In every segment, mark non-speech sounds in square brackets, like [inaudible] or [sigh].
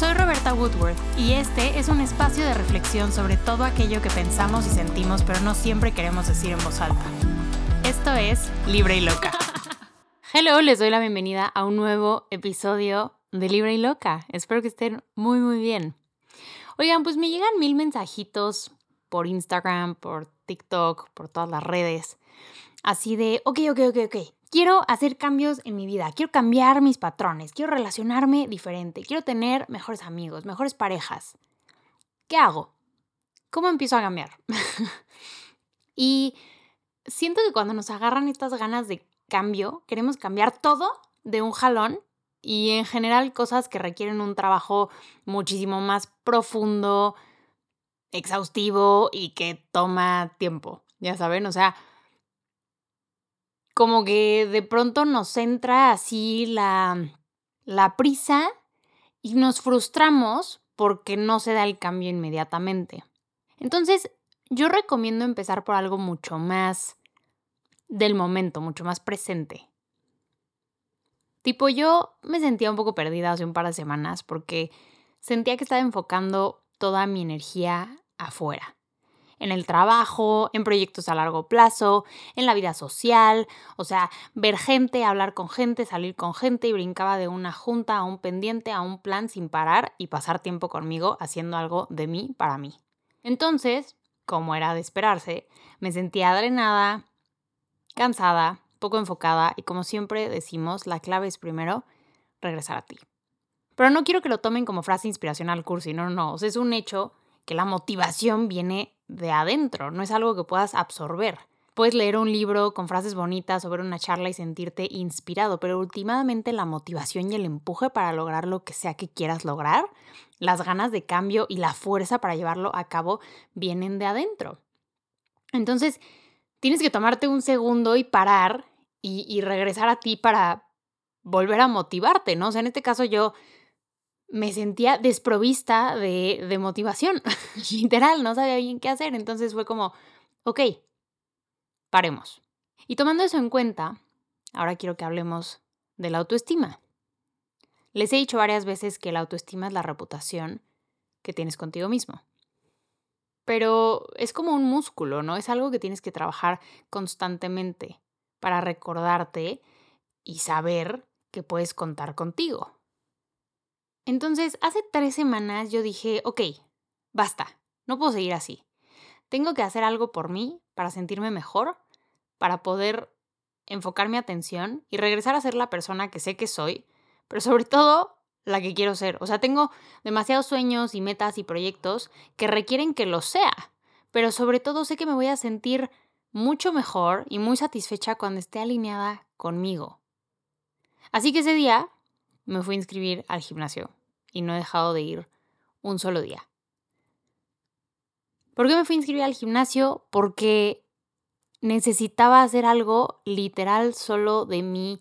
Soy Roberta Woodworth y este es un espacio de reflexión sobre todo aquello que pensamos y sentimos pero no siempre queremos decir en voz alta. Esto es Libre y Loca. [laughs] Hello, les doy la bienvenida a un nuevo episodio de Libre y Loca. Espero que estén muy muy bien. Oigan, pues me llegan mil mensajitos por Instagram, por TikTok, por todas las redes. Así de, ok, ok, ok, ok. Quiero hacer cambios en mi vida, quiero cambiar mis patrones, quiero relacionarme diferente, quiero tener mejores amigos, mejores parejas. ¿Qué hago? ¿Cómo empiezo a cambiar? [laughs] y siento que cuando nos agarran estas ganas de cambio, queremos cambiar todo de un jalón y en general cosas que requieren un trabajo muchísimo más profundo, exhaustivo y que toma tiempo, ya saben, o sea, como que de pronto nos entra así la, la prisa y nos frustramos porque no se da el cambio inmediatamente. Entonces, yo recomiendo empezar por algo mucho más del momento, mucho más presente. Tipo, yo me sentía un poco perdida hace un par de semanas porque sentía que estaba enfocando toda mi energía afuera en el trabajo, en proyectos a largo plazo, en la vida social, o sea, ver gente, hablar con gente, salir con gente y brincaba de una junta a un pendiente, a un plan sin parar y pasar tiempo conmigo haciendo algo de mí para mí. Entonces, como era de esperarse, me sentía drenada, cansada, poco enfocada y como siempre decimos, la clave es primero regresar a ti. Pero no quiero que lo tomen como frase inspiracional cursi, no, no, no, es un hecho que la motivación viene de adentro, no es algo que puedas absorber. Puedes leer un libro con frases bonitas o ver una charla y sentirte inspirado, pero últimamente la motivación y el empuje para lograr lo que sea que quieras lograr, las ganas de cambio y la fuerza para llevarlo a cabo vienen de adentro. Entonces, tienes que tomarte un segundo y parar y, y regresar a ti para volver a motivarte, ¿no? O sea, en este caso yo me sentía desprovista de, de motivación, [laughs] literal, no sabía bien qué hacer, entonces fue como, ok, paremos. Y tomando eso en cuenta, ahora quiero que hablemos de la autoestima. Les he dicho varias veces que la autoestima es la reputación que tienes contigo mismo. Pero es como un músculo, ¿no? Es algo que tienes que trabajar constantemente para recordarte y saber que puedes contar contigo. Entonces, hace tres semanas yo dije, ok, basta, no puedo seguir así. Tengo que hacer algo por mí para sentirme mejor, para poder enfocar mi atención y regresar a ser la persona que sé que soy, pero sobre [laughs] todo la que quiero ser. O sea, tengo demasiados sueños y metas y proyectos que requieren que lo sea, pero sobre todo sé que me voy a sentir mucho mejor y muy satisfecha cuando esté alineada conmigo. Así que ese día me fui a inscribir al gimnasio y no he dejado de ir un solo día. ¿Por qué me fui a inscribir al gimnasio? Porque necesitaba hacer algo literal solo de mí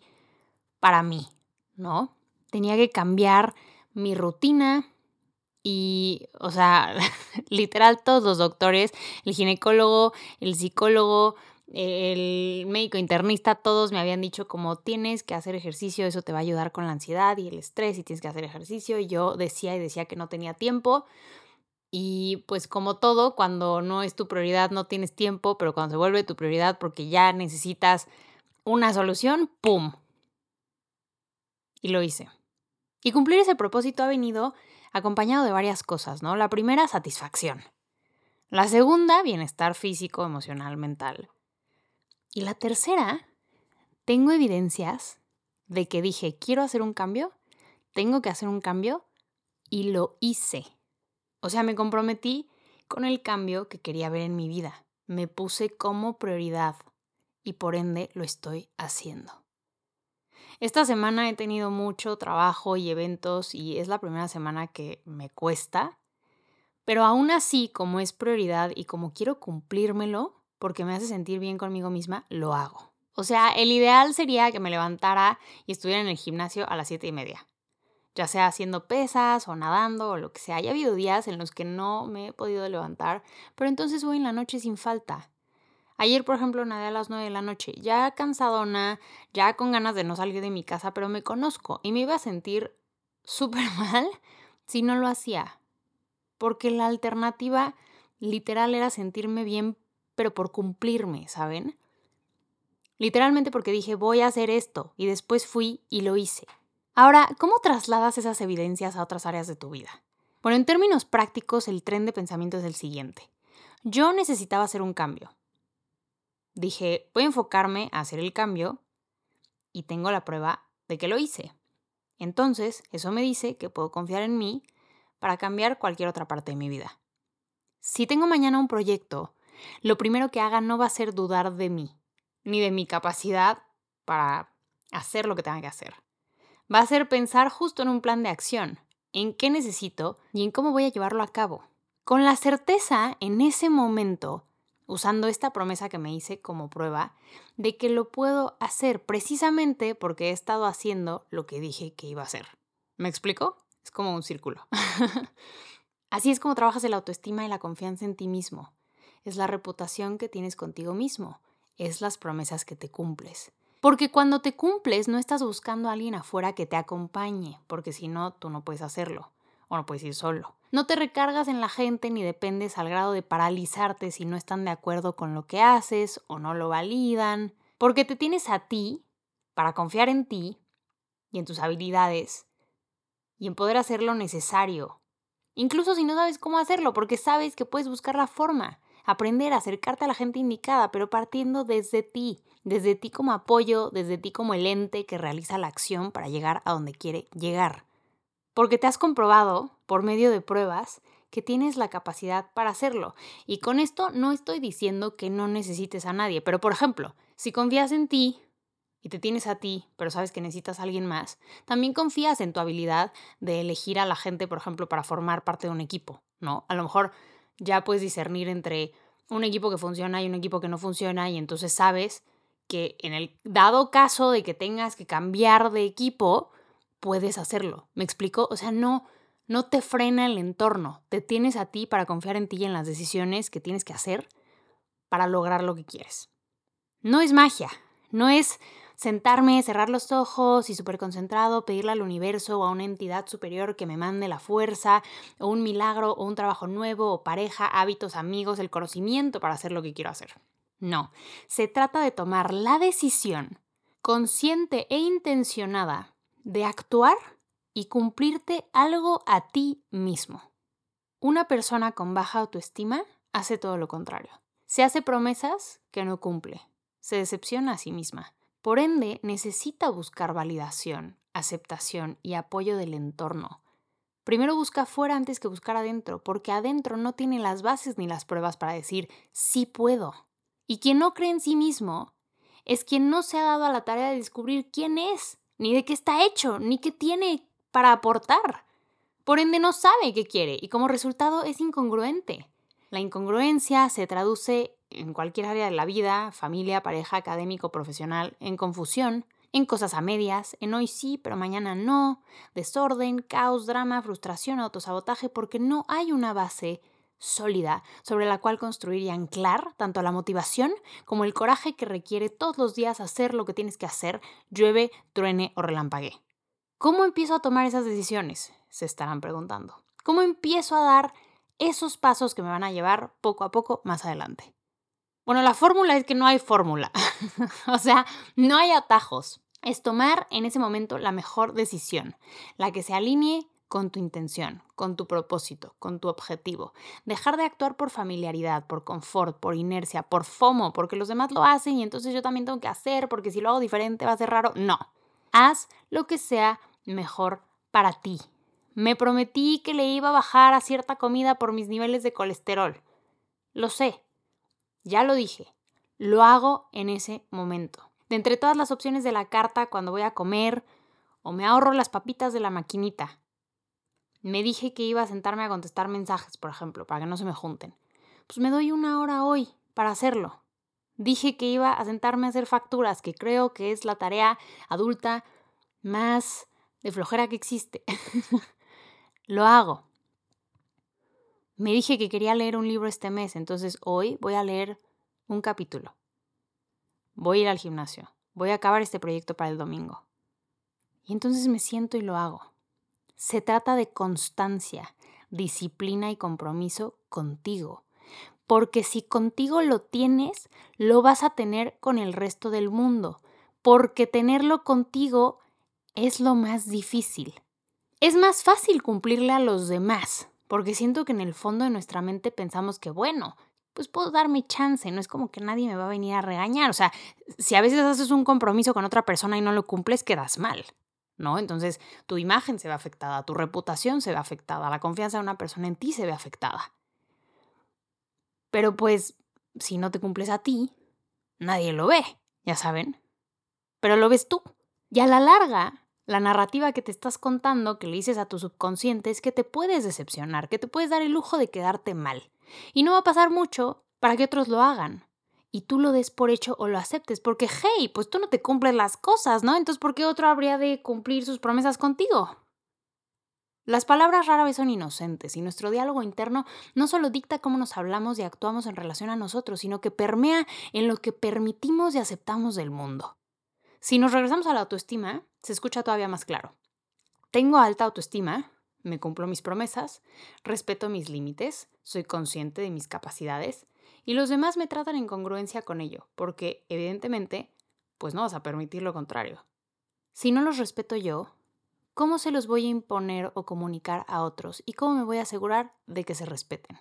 para mí, ¿no? Tenía que cambiar mi rutina y, o sea, [laughs] literal todos los doctores, el ginecólogo, el psicólogo, el médico internista, todos me habían dicho como tienes que hacer ejercicio, eso te va a ayudar con la ansiedad y el estrés y tienes que hacer ejercicio. Y yo decía y decía que no tenía tiempo. Y pues como todo, cuando no es tu prioridad no tienes tiempo, pero cuando se vuelve tu prioridad porque ya necesitas una solución, ¡pum! Y lo hice. Y cumplir ese propósito ha venido acompañado de varias cosas, ¿no? La primera, satisfacción. La segunda, bienestar físico, emocional, mental. Y la tercera, tengo evidencias de que dije, quiero hacer un cambio, tengo que hacer un cambio y lo hice. O sea, me comprometí con el cambio que quería ver en mi vida. Me puse como prioridad y por ende lo estoy haciendo. Esta semana he tenido mucho trabajo y eventos y es la primera semana que me cuesta, pero aún así, como es prioridad y como quiero cumplírmelo, porque me hace sentir bien conmigo misma, lo hago. O sea, el ideal sería que me levantara y estuviera en el gimnasio a las siete y media. Ya sea haciendo pesas o nadando o lo que sea. Ya ha habido días en los que no me he podido levantar, pero entonces voy en la noche sin falta. Ayer, por ejemplo, nadé a las nueve de la noche, ya cansadona, ya con ganas de no salir de mi casa, pero me conozco y me iba a sentir [laughs] súper mal si no lo hacía? Porque la alternativa literal era sentirme bien, pero por cumplirme, ¿saben? Literalmente porque dije, voy a hacer esto, y después fui y lo hice. Ahora, ¿cómo trasladas esas evidencias a otras áreas de tu vida? Bueno, en términos prácticos, el tren de pensamiento es el siguiente. Yo necesitaba hacer un cambio. Dije, voy a enfocarme a hacer el cambio y tengo la prueba de que lo hice. Entonces, eso me dice que puedo confiar en mí para cambiar cualquier otra parte de mi vida. Si tengo mañana un proyecto, lo primero que haga no va a ser dudar de mí, ni de mi capacidad para hacer lo que tenga que hacer. Va a ser pensar justo en un plan de acción, en qué necesito y en cómo voy a llevarlo a cabo. Con la certeza en ese momento, usando esta promesa que me hice como prueba, de que lo puedo hacer precisamente porque he estado haciendo lo que dije que iba a hacer. ¿Me explico? Es como un círculo. [laughs] Así es como trabajas el autoestima y la confianza en ti mismo. Es la reputación que tienes contigo mismo. Es las promesas que te cumples. Porque cuando te cumples no estás buscando a alguien afuera que te acompañe, porque si no, tú no puedes hacerlo o no puedes ir solo. No te recargas en la gente ni dependes al grado de paralizarte si no están de acuerdo con lo que haces o no lo validan, porque te tienes a ti para confiar en ti y en tus habilidades y en poder hacer lo necesario. Incluso si no sabes cómo hacerlo, porque sabes que puedes buscar la forma aprender a acercarte a la gente indicada, pero partiendo desde ti, desde ti como apoyo, desde ti como el ente que realiza la acción para llegar a donde quiere llegar. Porque te has comprobado, por medio de pruebas, que tienes la capacidad para hacerlo. Y con esto no estoy diciendo que no necesites a nadie, pero por ejemplo, si confías en ti y te tienes a ti, pero sabes que necesitas a alguien más, también confías en tu habilidad de elegir a la gente, por ejemplo, para formar parte de un equipo, ¿no? A lo mejor ya puedes discernir entre un equipo que funciona y un equipo que no funciona y entonces sabes que en el dado caso de que tengas que cambiar de equipo, puedes hacerlo. ¿Me explico? O sea, no, no te frena el entorno, te tienes a ti para confiar en ti y en las decisiones que tienes que hacer para lograr lo que quieres. No es magia, no es sentarme, cerrar los ojos y súper concentrado, pedirle al universo o a una entidad superior que me mande la fuerza, o un milagro, o un trabajo nuevo, o pareja, hábitos, amigos, el conocimiento para hacer lo que quiero hacer. No, se trata de tomar la decisión consciente e intencionada de actuar y cumplirte algo a ti mismo. Una persona con baja autoestima hace todo lo contrario. Se hace promesas que no cumple. Se decepciona a sí misma. Por ende, necesita buscar validación, aceptación y apoyo del entorno. Primero busca afuera antes que buscar adentro, porque adentro no tiene las bases ni las pruebas para decir sí puedo. Y quien no cree en sí mismo es quien no se ha dado a la tarea de descubrir quién es, ni de qué está hecho, ni qué tiene para aportar. Por ende no sabe qué quiere y como resultado es incongruente. La incongruencia se traduce en cualquier área de la vida, familia, pareja, académico, profesional, en confusión, en cosas a medias, en hoy sí, pero mañana no, desorden, caos, drama, frustración, autosabotaje, porque no hay una base sólida sobre la cual construir y anclar tanto la motivación como el coraje que requiere todos los días hacer lo que tienes que hacer, llueve, truene o relampague. ¿Cómo empiezo a tomar esas decisiones? Se estarán preguntando. ¿Cómo empiezo a dar esos pasos que me van a llevar poco a poco más adelante? Bueno, la fórmula es que no hay fórmula. [laughs] o sea, no hay atajos. Es tomar en ese momento la mejor decisión, la que se alinee con tu intención, con tu propósito, con tu objetivo. Dejar de actuar por familiaridad, por confort, por inercia, por FOMO, porque los demás lo hacen y entonces yo también tengo que hacer, porque si lo hago diferente va a ser raro. No. Haz lo que sea mejor para ti. Me prometí que le iba a bajar a cierta comida por mis niveles de colesterol. Lo sé, ya lo dije, lo hago en ese momento. De entre todas las opciones de la carta cuando voy a comer, o me ahorro las papitas de la maquinita. Me dije que iba a sentarme a contestar mensajes, por ejemplo, para que no se me junten. Pues me doy una hora hoy para hacerlo. Dije que iba a sentarme a hacer facturas, que creo que es la tarea adulta más de flojera que existe. [laughs] Lo hago. Me dije que quería leer un libro este mes, entonces hoy voy a leer un capítulo. Voy a ir al gimnasio. Voy a acabar este proyecto para el domingo. Y entonces me siento y lo hago. Se trata de constancia, disciplina y compromiso contigo. Porque si contigo lo tienes, lo vas a tener con el resto del mundo. Porque tenerlo contigo es lo más difícil. Es más fácil cumplirle a los demás, porque siento que en el fondo de nuestra mente pensamos que, bueno, pues puedo darme chance, no es como que nadie me va a venir a regañar. O sea, si a veces haces un compromiso con otra persona y no lo cumples, quedas mal, ¿no? Entonces tu imagen se ve afectada, tu reputación se ve afectada, la confianza de una persona en ti se ve afectada. Pero pues, si no te cumples a ti, nadie lo ve, ya saben. Pero lo ves tú. Y a la larga, la narrativa que te estás contando, que le dices a tu subconsciente, es que te puedes decepcionar, que te puedes dar el lujo de quedarte mal. Y no va a pasar mucho para que otros lo hagan. Y tú lo des por hecho o lo aceptes, porque, hey, pues tú no te cumples las cosas, ¿no? Entonces, ¿por qué otro habría de cumplir sus promesas contigo? Las palabras rara vez son inocentes y nuestro diálogo interno no solo dicta cómo nos hablamos y actuamos en relación a nosotros, sino que permea en lo que permitimos y aceptamos del mundo. Si nos regresamos a la autoestima, se escucha todavía más claro. Tengo alta autoestima, me cumplo mis promesas, respeto mis límites, soy consciente de mis capacidades y los demás me tratan en congruencia con ello, porque evidentemente, pues no vas a permitir lo contrario. Si no los respeto yo, ¿cómo se los voy a imponer o comunicar a otros y cómo me voy a asegurar de que se respeten?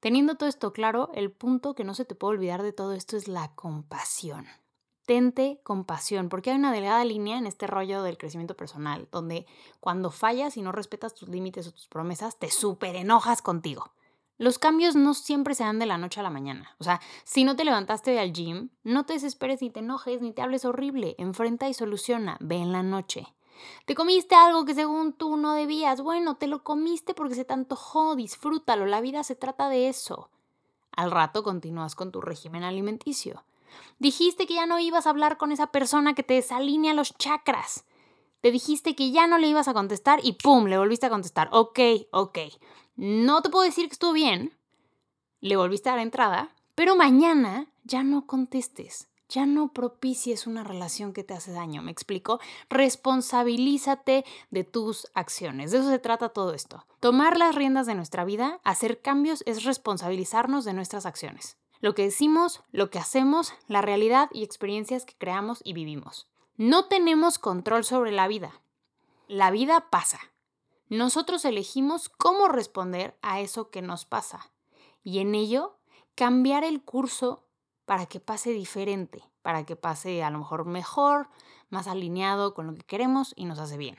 Teniendo todo esto claro, el punto que no se te puede olvidar de todo esto es la compasión tente compasión, porque hay una delgada línea en este rollo del crecimiento personal, donde cuando fallas y no respetas tus límites o tus promesas, te súper enojas contigo. Los cambios no siempre se dan de la noche a la mañana. O sea, si no te levantaste hoy al gym, no te desesperes ni te enojes ni te hables horrible. Enfrenta y soluciona. Ve en la noche. Te comiste algo que según tú no debías. Bueno, te lo comiste porque se te. Disfrútalo. La vida se trata de eso. Al rato continúas con tu régimen alimenticio. Dijiste que ya no ibas a hablar con esa persona que te desalinea los chakras. Te dijiste que ya no le ibas a contestar y ¡pum! Le volviste a contestar. Ok, ok. No te puedo decir que estuvo bien. Le volviste a dar entrada. Pero mañana ya no contestes. Ya no propicies una relación que te hace daño. ¿Me explico? Responsabilízate de tus acciones. De eso se trata todo esto. Tomar las riendas de nuestra vida, hacer cambios, es responsabilizarnos de nuestras acciones lo que decimos, lo que hacemos, la realidad y experiencias que creamos y vivimos. No tenemos control sobre la vida. La vida pasa. Nosotros elegimos cómo responder a eso que nos pasa y en ello cambiar el curso para que pase diferente, para que pase a lo mejor mejor, más alineado con lo que queremos y nos hace bien.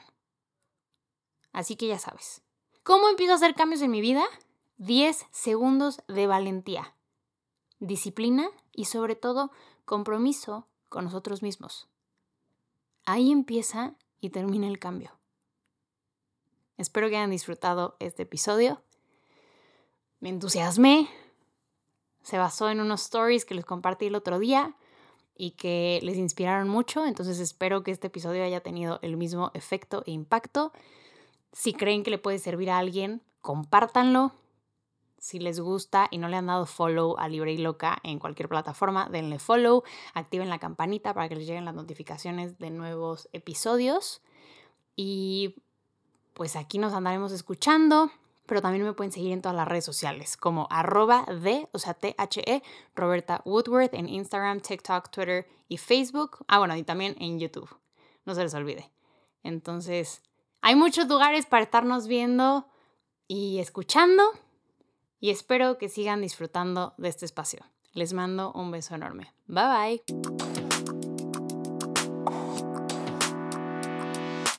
Así que ya sabes. ¿Cómo empiezo a hacer cambios en mi vida? 10 segundos de valentía disciplina y sobre todo compromiso con nosotros mismos. Ahí empieza y termina el cambio. Espero que hayan disfrutado este episodio. Me entusiasmé. Se basó en unos stories que les compartí el otro día y que les inspiraron mucho. Entonces espero que este episodio haya tenido el mismo efecto e impacto. Si creen que le puede servir a alguien, compártanlo. Si les gusta y no le han dado follow a Libre y Loca en cualquier plataforma, denle follow, activen la campanita para que les lleguen las notificaciones de nuevos episodios. Y pues aquí nos andaremos escuchando, pero también me pueden seguir en todas las redes sociales como arroba de, o sea, T-H-E, Roberta Woodworth en Instagram, TikTok, Twitter y Facebook. Ah, bueno, y también en YouTube. No se les olvide. Entonces, hay muchos lugares para estarnos viendo y escuchando y espero que sigan disfrutando de este espacio. Les mando un beso enorme. Bye bye.